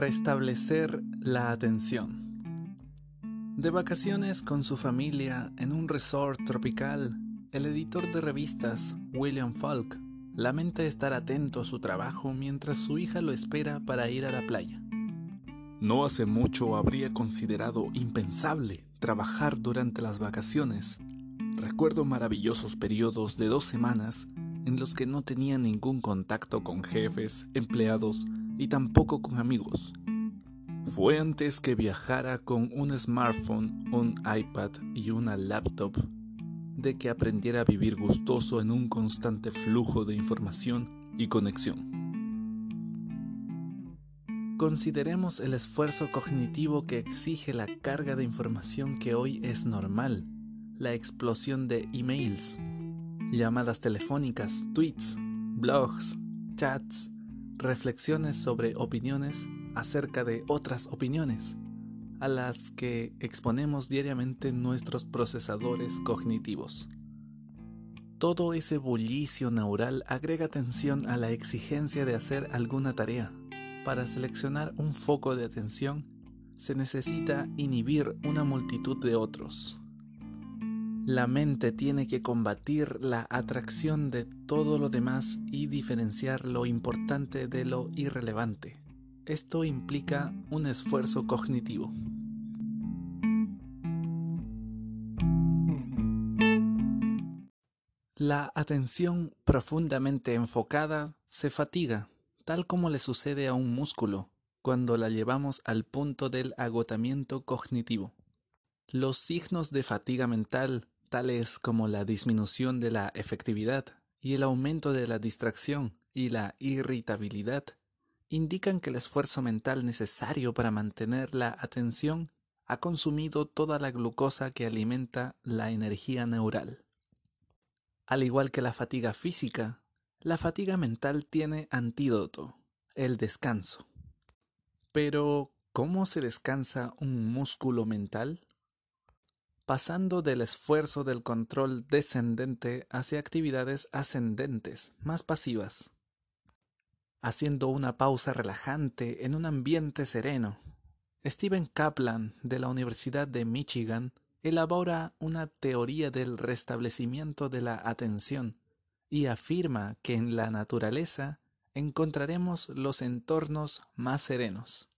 Restablecer la atención. De vacaciones con su familia en un resort tropical, el editor de revistas, William Falk, lamenta estar atento a su trabajo mientras su hija lo espera para ir a la playa. No hace mucho habría considerado impensable trabajar durante las vacaciones. Recuerdo maravillosos periodos de dos semanas en los que no tenía ningún contacto con jefes, empleados y tampoco con amigos. Fue antes que viajara con un smartphone, un iPad y una laptop de que aprendiera a vivir gustoso en un constante flujo de información y conexión. Consideremos el esfuerzo cognitivo que exige la carga de información que hoy es normal, la explosión de emails, llamadas telefónicas, tweets, blogs, chats, reflexiones sobre opiniones acerca de otras opiniones, a las que exponemos diariamente nuestros procesadores cognitivos. Todo ese bullicio neural agrega atención a la exigencia de hacer alguna tarea. Para seleccionar un foco de atención, se necesita inhibir una multitud de otros. La mente tiene que combatir la atracción de todo lo demás y diferenciar lo importante de lo irrelevante. Esto implica un esfuerzo cognitivo. La atención profundamente enfocada se fatiga, tal como le sucede a un músculo cuando la llevamos al punto del agotamiento cognitivo. Los signos de fatiga mental tales como la disminución de la efectividad y el aumento de la distracción y la irritabilidad, indican que el esfuerzo mental necesario para mantener la atención ha consumido toda la glucosa que alimenta la energía neural. Al igual que la fatiga física, la fatiga mental tiene antídoto, el descanso. Pero, ¿cómo se descansa un músculo mental? Pasando del esfuerzo del control descendente hacia actividades ascendentes, más pasivas, haciendo una pausa relajante en un ambiente sereno. Steven Kaplan de la Universidad de Michigan elabora una teoría del restablecimiento de la atención y afirma que en la naturaleza encontraremos los entornos más serenos.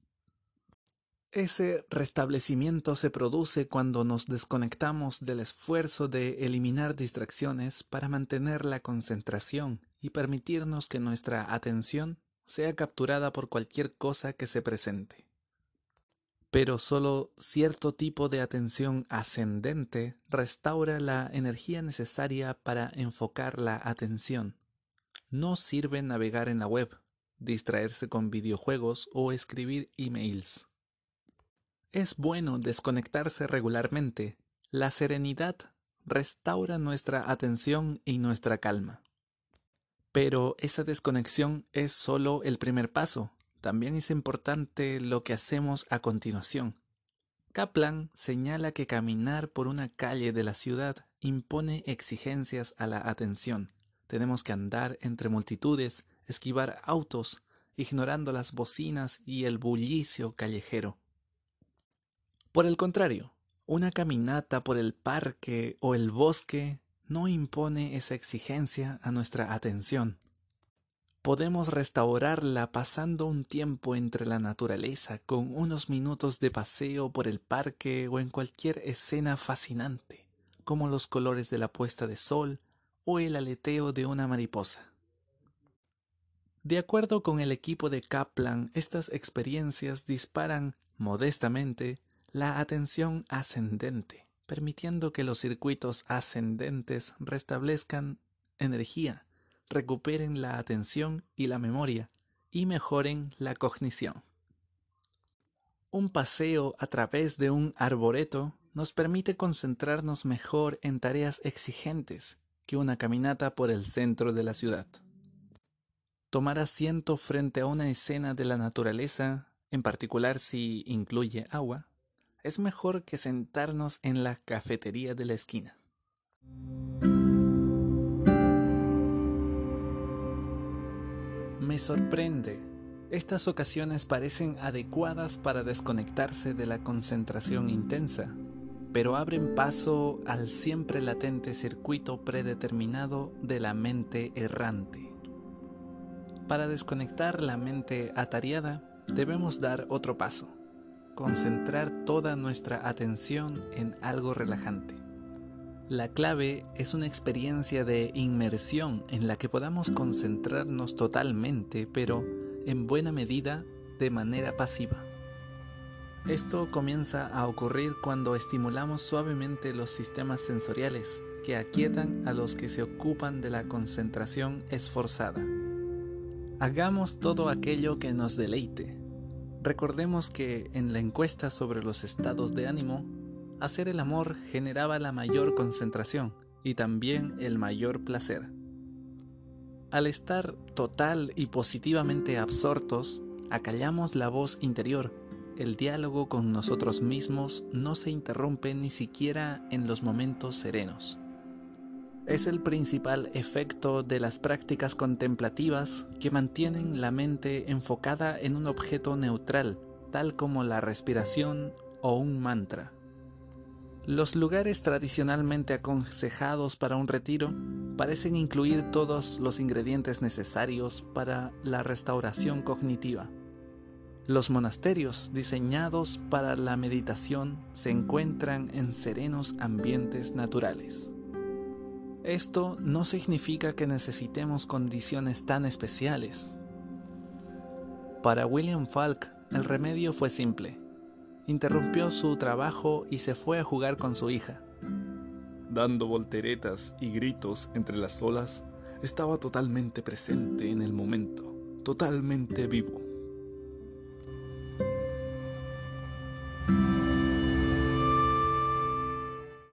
Ese restablecimiento se produce cuando nos desconectamos del esfuerzo de eliminar distracciones para mantener la concentración y permitirnos que nuestra atención sea capturada por cualquier cosa que se presente. Pero solo cierto tipo de atención ascendente restaura la energía necesaria para enfocar la atención. No sirve navegar en la web, distraerse con videojuegos o escribir emails. Es bueno desconectarse regularmente. La serenidad restaura nuestra atención y nuestra calma. Pero esa desconexión es solo el primer paso. También es importante lo que hacemos a continuación. Kaplan señala que caminar por una calle de la ciudad impone exigencias a la atención. Tenemos que andar entre multitudes, esquivar autos, ignorando las bocinas y el bullicio callejero. Por el contrario, una caminata por el parque o el bosque no impone esa exigencia a nuestra atención. Podemos restaurarla pasando un tiempo entre la naturaleza con unos minutos de paseo por el parque o en cualquier escena fascinante, como los colores de la puesta de sol o el aleteo de una mariposa. De acuerdo con el equipo de Kaplan, estas experiencias disparan modestamente la atención ascendente, permitiendo que los circuitos ascendentes restablezcan energía, recuperen la atención y la memoria y mejoren la cognición. Un paseo a través de un arboreto nos permite concentrarnos mejor en tareas exigentes que una caminata por el centro de la ciudad. Tomar asiento frente a una escena de la naturaleza, en particular si incluye agua, es mejor que sentarnos en la cafetería de la esquina. Me sorprende Estas ocasiones parecen adecuadas para desconectarse de la concentración intensa, pero abren paso al siempre latente circuito predeterminado de la mente errante. Para desconectar la mente atareada, debemos dar otro paso, concentrar toda nuestra atención en algo relajante. La clave es una experiencia de inmersión en la que podamos concentrarnos totalmente, pero en buena medida de manera pasiva. Esto comienza a ocurrir cuando estimulamos suavemente los sistemas sensoriales que aquietan a los que se ocupan de la concentración esforzada. Hagamos todo aquello que nos deleite. Recordemos que en la encuesta sobre los estados de ánimo, hacer el amor generaba la mayor concentración y también el mayor placer. Al estar total y positivamente absortos, acallamos la voz interior. El diálogo con nosotros mismos no se interrumpe ni siquiera en los momentos serenos. Es el principal efecto de las prácticas contemplativas que mantienen la mente enfocada en un objeto neutral, tal como la respiración o un mantra. Los lugares tradicionalmente aconsejados para un retiro parecen incluir todos los ingredientes necesarios para la restauración cognitiva. Los monasterios diseñados para la meditación se encuentran en serenos ambientes naturales. Esto no significa que necesitemos condiciones tan especiales. Para William Falk, el remedio fue simple interrumpió su trabajo y se fue a jugar con su hija. Dando volteretas y gritos entre las olas, estaba totalmente presente en el momento, totalmente vivo.